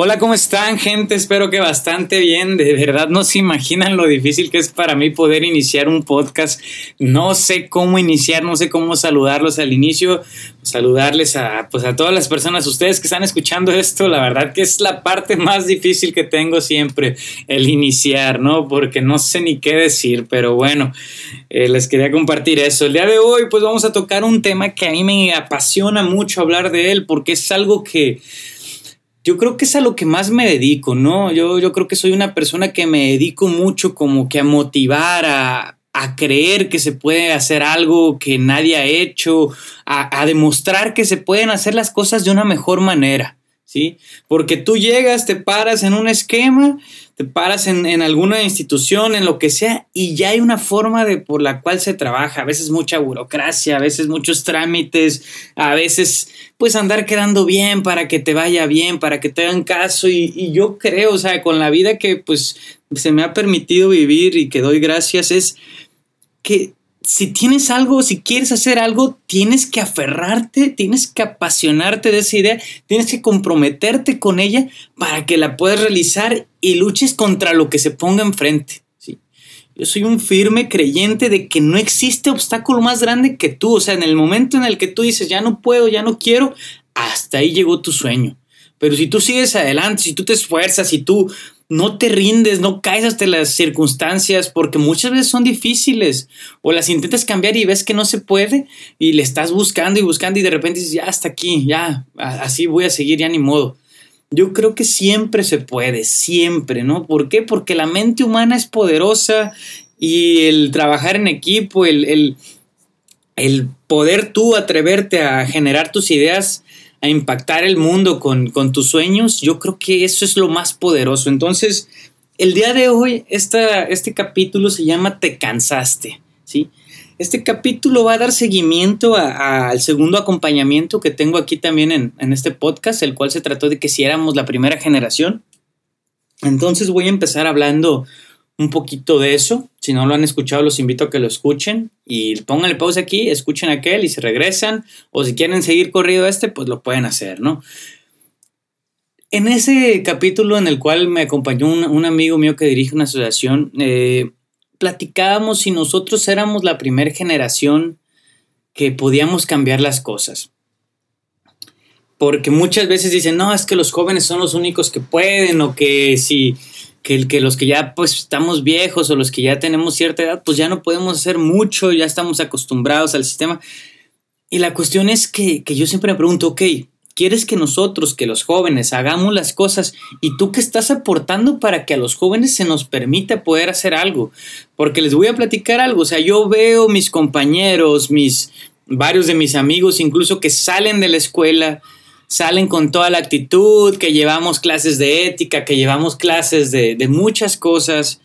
Hola, ¿cómo están, gente? Espero que bastante bien. De verdad no se imaginan lo difícil que es para mí poder iniciar un podcast. No sé cómo iniciar, no sé cómo saludarlos al inicio, saludarles a, pues, a todas las personas, ustedes que están escuchando esto. La verdad que es la parte más difícil que tengo siempre, el iniciar, ¿no? Porque no sé ni qué decir, pero bueno, eh, les quería compartir eso. El día de hoy, pues vamos a tocar un tema que a mí me apasiona mucho hablar de él, porque es algo que yo creo que es a lo que más me dedico, ¿no? Yo, yo creo que soy una persona que me dedico mucho como que a motivar, a, a creer que se puede hacer algo que nadie ha hecho, a, a demostrar que se pueden hacer las cosas de una mejor manera. ¿sí? Porque tú llegas, te paras en un esquema, te paras en, en, alguna institución, en lo que sea, y ya hay una forma de por la cual se trabaja. A veces mucha burocracia, a veces muchos trámites, a veces pues andar quedando bien para que te vaya bien, para que te hagan caso. Y, y yo creo, o sea, con la vida que pues se me ha permitido vivir y que doy gracias, es que si tienes algo, si quieres hacer algo, tienes que aferrarte, tienes que apasionarte de esa idea, tienes que comprometerte con ella para que la puedas realizar y luches contra lo que se ponga enfrente. ¿sí? Yo soy un firme creyente de que no existe obstáculo más grande que tú. O sea, en el momento en el que tú dices, ya no puedo, ya no quiero, hasta ahí llegó tu sueño. Pero si tú sigues adelante, si tú te esfuerzas, si tú no te rindes, no caes hasta las circunstancias, porque muchas veces son difíciles, o las intentas cambiar y ves que no se puede, y le estás buscando y buscando y de repente dices, ya hasta aquí, ya, así voy a seguir, ya ni modo. Yo creo que siempre se puede, siempre, ¿no? ¿Por qué? Porque la mente humana es poderosa y el trabajar en equipo, el, el, el poder tú atreverte a generar tus ideas, a impactar el mundo con, con, tus sueños, yo creo que eso es lo más poderoso. Entonces, el día de hoy, esta, este capítulo se llama Te cansaste, ¿sí? Este capítulo va a dar seguimiento al segundo acompañamiento que tengo aquí también en, en este podcast, el cual se trató de que si éramos la primera generación. Entonces voy a empezar hablando un poquito de eso. Si no lo han escuchado, los invito a que lo escuchen y pónganle pausa aquí, escuchen aquel y se regresan. O si quieren seguir corrido este, pues lo pueden hacer, ¿no? En ese capítulo en el cual me acompañó un, amigo mío que dirige una asociación, eh, platicábamos si nosotros éramos la primera generación que podíamos cambiar las cosas. Porque muchas veces dicen, no, es que los jóvenes son los únicos que pueden o que si que, los que ya pues estamos viejos o los que ya tenemos cierta edad, pues ya no podemos hacer mucho, ya estamos acostumbrados al sistema. Y la cuestión es que, que yo siempre me pregunto, ok, ¿quieres que nosotros, que los jóvenes, hagamos las cosas y tú qué estás aportando para que a los jóvenes se nos permita poder hacer algo? Porque les voy a platicar algo, o sea, yo veo mis compañeros, mis varios de mis amigos incluso que salen de la escuela, salen con toda la actitud, que llevamos clases de ética, que llevamos clases de, de, muchas cosas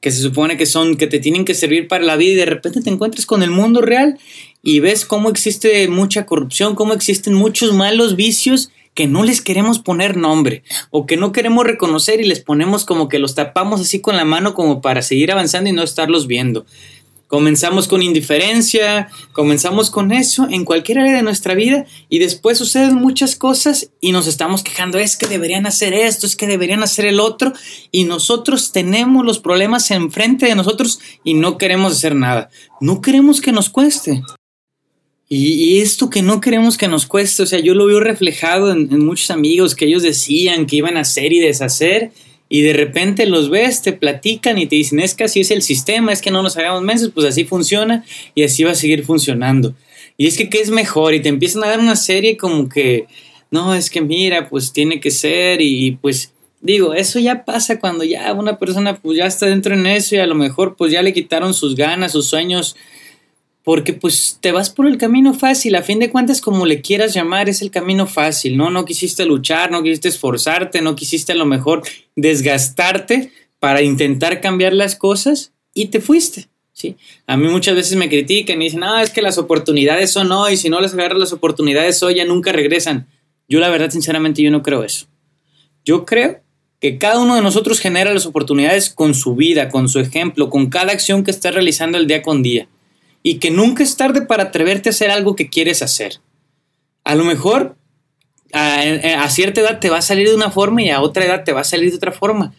que se supone que son, que te tienen que servir para la vida y de repente te encuentras con el mundo real y ves cómo existe mucha corrupción, cómo existen muchos malos vicios que no les queremos poner nombre o que no queremos reconocer y les ponemos como que los tapamos así con la mano como para seguir avanzando y no estarlos viendo. Comenzamos con indiferencia, comenzamos con eso en cualquier área de nuestra vida y después suceden muchas cosas y nos estamos quejando, es que deberían hacer esto, es que deberían hacer el otro y nosotros tenemos los problemas enfrente de nosotros y no queremos hacer nada. No queremos que nos cueste. Y, esto que no queremos que nos cueste, o sea, yo lo veo reflejado en, en muchos amigos que ellos decían que iban a hacer y deshacer y de repente los ves, te platican y te dicen, es que así es el sistema, es que no nos hagamos meses, pues así funciona y así va a seguir funcionando. Y es que, ¿qué es mejor? Y te empiezan a dar una serie como que, no, es que mira, pues tiene que ser y pues digo, eso ya pasa cuando ya una persona pues ya está dentro en eso y a lo mejor pues ya le quitaron sus ganas, sus sueños porque pues te vas por el camino fácil, a fin de cuentas como le quieras llamar, es el camino fácil, ¿no? No quisiste luchar, no quisiste esforzarte, no quisiste a lo mejor desgastarte para intentar cambiar las cosas y te fuiste, ¿sí? A mí muchas veces me critican y dicen, ah, es que las oportunidades son hoy, si no les agarras las oportunidades hoy ya nunca regresan. Yo la verdad, sinceramente, yo no creo eso. Yo creo que cada uno de nosotros genera las oportunidades con su vida, con su ejemplo, con cada acción que está realizando el día con día y que nunca es tarde para atreverte a hacer algo que quieres hacer. A lo mejor a, cierta edad te va a salir de una forma y a otra edad te va a salir de otra forma.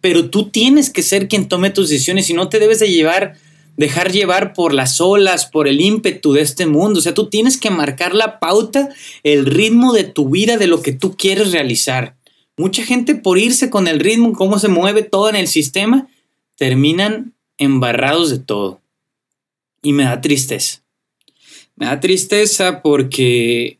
Pero tú tienes que ser quien tome tus decisiones y no te debes de llevar, dejar llevar por las olas, por el ímpetu de este mundo. O sea, tú tienes que marcar la pauta, el ritmo de tu vida, de lo que tú quieres realizar. Mucha gente por irse con el ritmo, cómo se mueve todo en el sistema, terminan embarrados de todo. Y me da tristeza. Me da tristeza porque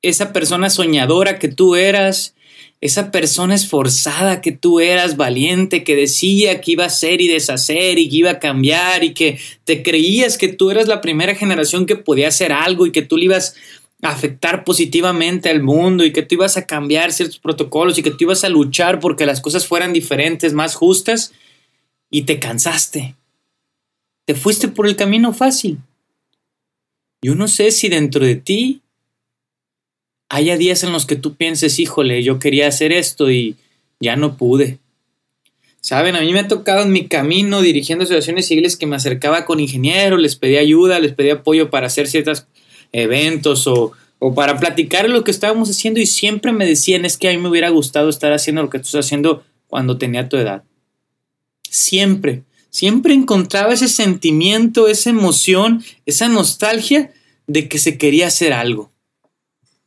esa persona soñadora que tú eras, esa persona esforzada que tú eras, valiente, que decía que iba a ser y deshacer y que iba a cambiar y que te creías que tú eras la primera generación que podía hacer algo y que tú le ibas a afectar positivamente al mundo y que tú ibas a cambiar ciertos protocolos y que tú ibas a luchar porque las cosas fueran diferentes, más justas y te cansaste. Te fuiste por el camino fácil. Yo no sé si dentro de ti haya días en los que tú pienses, híjole, yo quería hacer esto y ya no pude. Saben, a mí me ha tocado en mi camino dirigiendo asociaciones civiles que me acercaba con ingenieros, les pedía ayuda, les pedía apoyo para hacer ciertos eventos o, o para platicar lo que estábamos haciendo y siempre me decían es que a mí me hubiera gustado estar haciendo lo que tú estás haciendo cuando tenía tu edad. Siempre, siempre encontraba ese sentimiento, esa emoción, esa nostalgia de que se quería hacer algo.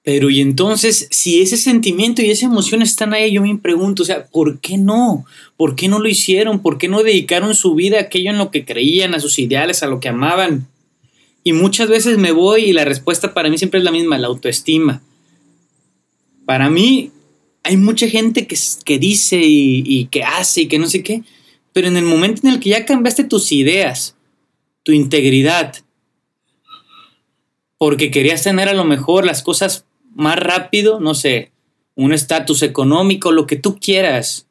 Pero y entonces, si ese sentimiento y esa emoción están ahí, yo me pregunto, o sea, ¿por qué no? ¿Por qué no lo hicieron? ¿Por qué no dedicaron su vida a aquello en lo que creían, a sus ideales, a lo que amaban? Y muchas veces me voy y la respuesta para mí siempre es la misma, la autoestima. Para mí, hay mucha gente que, que dice y, y que hace y que no sé qué, pero en el momento en el que ya cambiaste tus ideas, tu integridad, porque querías tener a lo mejor las cosas más rápido, no sé, un estatus económico, lo que tú quieras,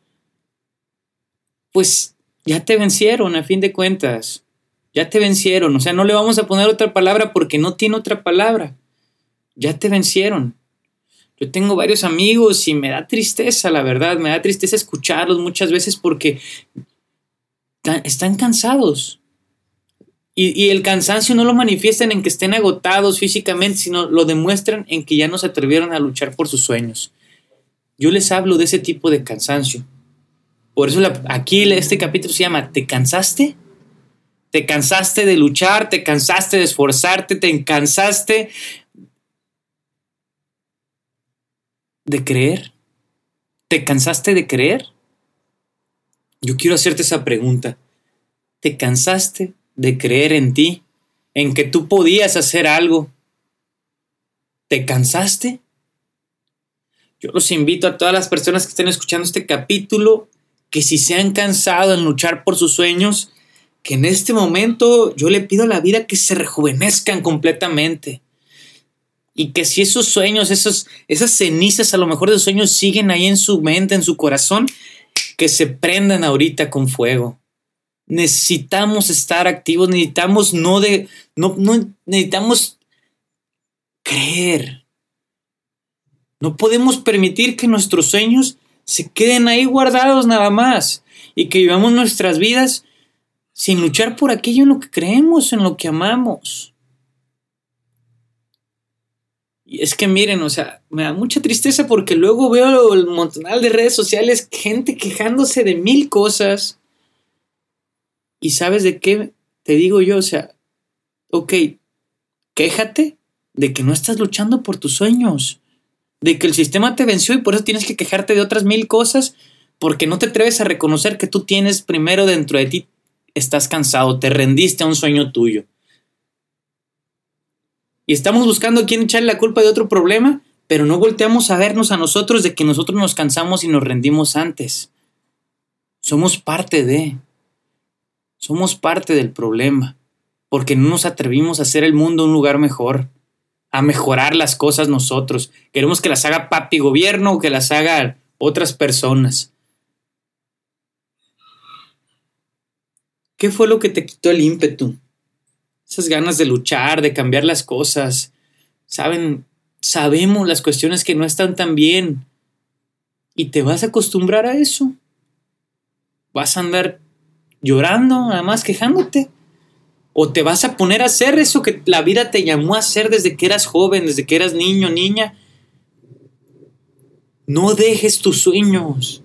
pues ya te vencieron a fin de cuentas. Ya te vencieron. O sea, no le vamos a poner otra palabra porque no tiene otra palabra. Ya te vencieron. Yo tengo varios amigos y me da tristeza, la verdad, me da tristeza escucharlos muchas veces porque están cansados. Y, el cansancio no lo manifiestan en que estén agotados físicamente, sino lo demuestran en que ya no se atrevieron a luchar por sus sueños. Yo les hablo de ese tipo de cansancio. Por eso aquí este capítulo se llama ¿Te cansaste? ¿Te cansaste de luchar? ¿Te cansaste de esforzarte? ¿Te cansaste de creer? ¿Te cansaste de creer? Yo quiero hacerte esa pregunta. ¿Te cansaste de creer en ti, en que tú podías hacer algo. ¿Te cansaste? Yo los invito a todas las personas que estén escuchando este capítulo que si se han cansado en luchar por sus sueños, que en este momento yo le pido a la vida que se rejuvenezcan completamente. Y que si esos sueños, esos, esas cenizas a lo mejor de sueños siguen ahí en su mente, en su corazón, que se prendan ahorita con fuego necesitamos estar activos, necesitamos no de, no, no necesitamos creer. No podemos permitir que nuestros sueños se queden ahí guardados nada más y que vivamos nuestras vidas sin luchar por aquello en lo que creemos, en lo que amamos. Y es que miren, o sea, me da mucha tristeza porque luego veo el montonal de redes sociales, gente quejándose de mil cosas y sabes de qué te digo yo, o sea, ok, quéjate de que no estás luchando por tus sueños, de que el sistema te venció y por eso tienes que quejarte de otras mil cosas, porque no te atreves a reconocer que tú tienes primero dentro de ti, estás cansado, te rendiste a un sueño tuyo. Y estamos buscando a quién echarle la culpa de otro problema, pero no volteamos a vernos a nosotros de que nosotros nos cansamos y nos rendimos antes. Somos parte de... Somos parte del problema, porque no nos atrevimos a hacer el mundo un lugar mejor, a mejorar las cosas nosotros. Queremos que las haga papi gobierno o que las haga otras personas. ¿Qué fue lo que te quitó el ímpetu? Esas ganas de luchar, de cambiar las cosas. Saben, sabemos las cuestiones que no están tan bien. Y te vas a acostumbrar a eso. Vas a andar llorando, nada más quejándote. O te vas a poner a hacer eso que la vida te llamó a hacer desde que eras joven, desde que eras niño, niña. No dejes tus sueños.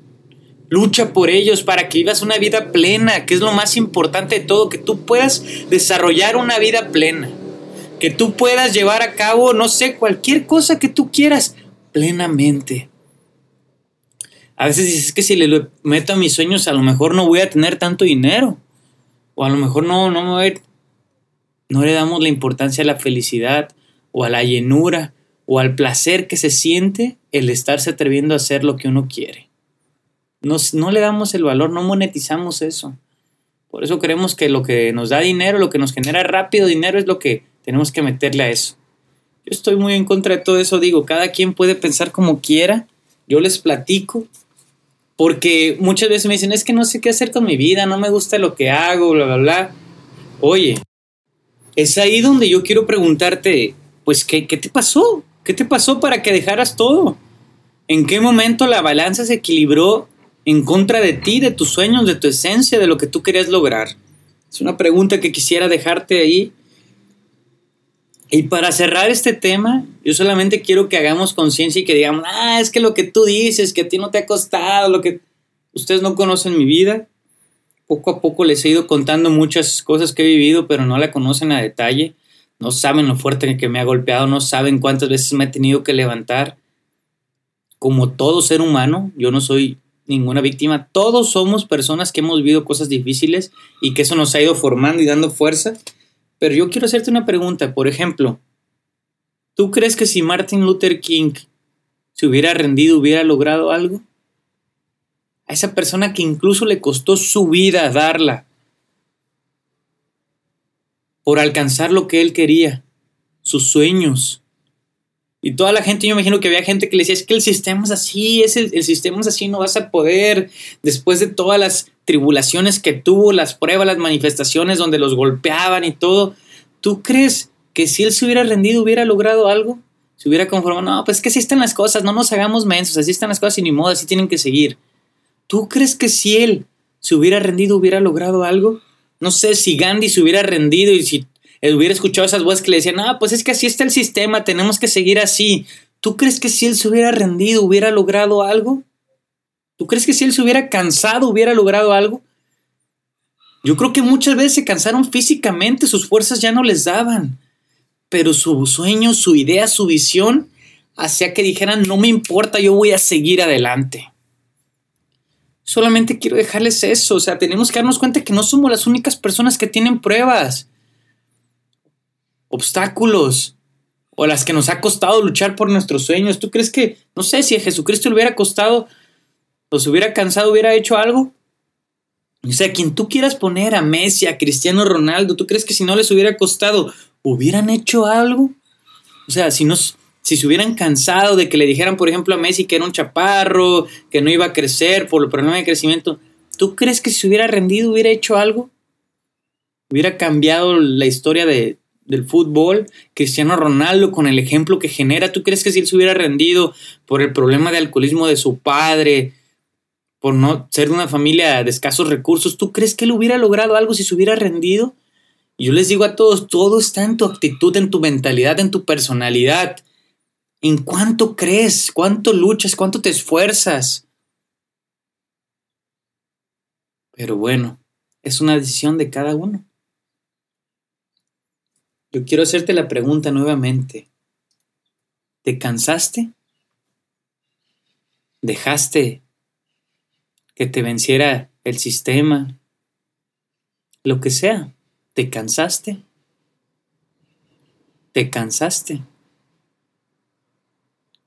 Lucha por ellos para que vivas una vida plena, que es lo más importante de todo, que tú puedas desarrollar una vida plena, que tú puedas llevar a cabo, no sé, cualquier cosa que tú quieras plenamente. A veces dices que si le meto a mis sueños, a lo mejor no voy a tener tanto dinero, o a lo mejor no, no, voy no le damos la importancia a la felicidad, o a la llenura, o al placer que se siente el estarse atreviendo a hacer lo que uno quiere no le damos el valor, no monetizamos eso. Por eso creemos que lo que nos da dinero, lo que nos genera rápido dinero es lo que tenemos que meterle a eso. Yo estoy muy en contra de todo eso, digo, cada quien puede pensar como quiera, yo les platico, porque muchas veces me dicen, es que no sé qué hacer con mi vida, no me gusta lo que hago, bla, bla, bla. Oye, es ahí donde yo quiero preguntarte, pues, ¿qué, qué te pasó? ¿Qué te pasó para que dejaras todo? ¿En qué momento la balanza se equilibró en contra de ti, de tus sueños, de tu esencia, de lo que tú querías lograr? Es una pregunta que quisiera dejarte ahí. Y para cerrar este tema, yo solamente quiero que hagamos conciencia y que digamos, ah, es que lo que tú dices, que a ti no te ha costado, lo que ustedes no conocen mi vida. Poco a poco les he ido contando muchas cosas que he vivido, pero no la conocen a detalle. No saben lo fuerte que me ha golpeado, no saben cuántas veces me he tenido que levantar. Como todo ser humano, yo no soy ninguna víctima. Todos somos personas que hemos vivido cosas difíciles y que eso nos ha ido formando y dando fuerza. Pero yo quiero hacerte una pregunta. Por ejemplo, ¿tú crees que si Martin Luther King se hubiera rendido, hubiera logrado algo? A esa persona que incluso le costó su vida darla por alcanzar lo que él quería, sus sueños, y toda la gente, yo imagino que había gente que le decía, es que el sistema es así, es el, sistema es así, no vas a poder, después de todas las tribulaciones que tuvo, las pruebas, las manifestaciones donde los golpeaban y todo, ¿tú crees que si él se hubiera rendido hubiera logrado algo? Se hubiera conformado, no, pues es que así están las cosas, no nos hagamos mensos, así están las cosas y ni modo, así tienen que seguir. ¿Tú crees que si él se hubiera rendido hubiera logrado algo? No sé si Gandhi se hubiera rendido y si hubiera escuchado esas voces que le decían, ah, pues es que así está el sistema, tenemos que seguir así. ¿Tú crees que si él se hubiera rendido hubiera logrado algo? ¿Tú crees que si él se hubiera cansado hubiera logrado algo? Yo creo que muchas veces se cansaron físicamente, sus fuerzas ya no les daban, pero su sueño, su idea, su visión hacía que dijeran, no me importa, yo voy a seguir adelante. Solamente quiero dejarles eso, o sea, tenemos que darnos cuenta que no somos las únicas personas que tienen pruebas obstáculos o las que nos ha costado luchar por nuestros sueños. ¿Tú crees que, no sé, si a Jesucristo le hubiera costado o se hubiera cansado, hubiera hecho algo? O sea, quien tú quieras poner a Messi, a Cristiano Ronaldo, ¿tú crees que si no les hubiera costado, hubieran hecho algo? O sea, si, no, si se hubieran cansado de que le dijeran, por ejemplo, a Messi que era un chaparro, que no iba a crecer por el problema de crecimiento, ¿tú crees que si se hubiera rendido, hubiera hecho algo? ¿Hubiera cambiado la historia de, del fútbol, Cristiano Ronaldo, con el ejemplo que genera, ¿tú crees que si él se hubiera rendido por el problema de alcoholismo de su padre, por no ser de una familia de escasos recursos, ¿tú crees que él hubiera logrado algo si se hubiera rendido? Yo les digo a todos, todo está en tu actitud, en tu mentalidad, en tu personalidad. ¿En cuánto crees? ¿Cuánto luchas? ¿Cuánto te esfuerzas? Pero bueno, es una decisión de cada uno. Yo quiero hacerte la pregunta nuevamente. ¿Te cansaste? ¿Dejaste que te venciera el sistema? Lo que sea. ¿Te cansaste? ¿Te cansaste?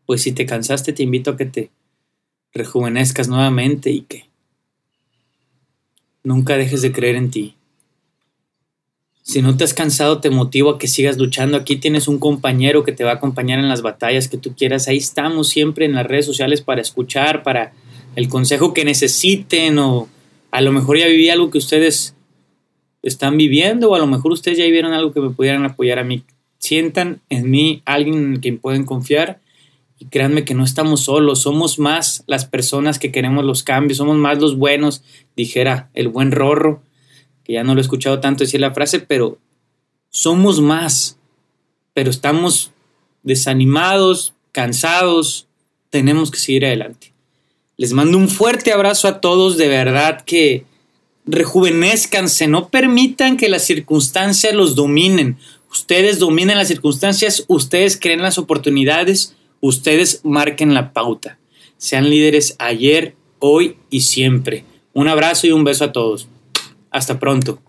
Pues si te cansaste, te invito a que te rejuvenezcas nuevamente y que nunca dejes de creer en ti. Si no te has cansado, te motivo a que sigas luchando. Aquí tienes un compañero que te va a acompañar en las batallas que tú quieras. Ahí estamos siempre en las redes sociales para escuchar, para el consejo que necesiten o a lo mejor ya viví algo que ustedes están viviendo o a lo mejor ustedes ya vivieron algo que me pudieran apoyar a mí. Sientan en mí alguien en quien pueden confiar y créanme que no estamos solos, somos más las personas que queremos los cambios, somos más los buenos, dijera el buen Rorro ya no lo he escuchado tanto decir la frase, pero somos más, pero estamos desanimados, cansados, tenemos que seguir adelante. Les mando un fuerte abrazo a todos, de verdad que rejuvenezcanse, no permitan que las circunstancias los dominen. Ustedes dominen las circunstancias, ustedes creen las oportunidades, ustedes marquen la pauta. Sean líderes ayer, hoy y siempre. Un abrazo y un beso a todos. Hasta pronto.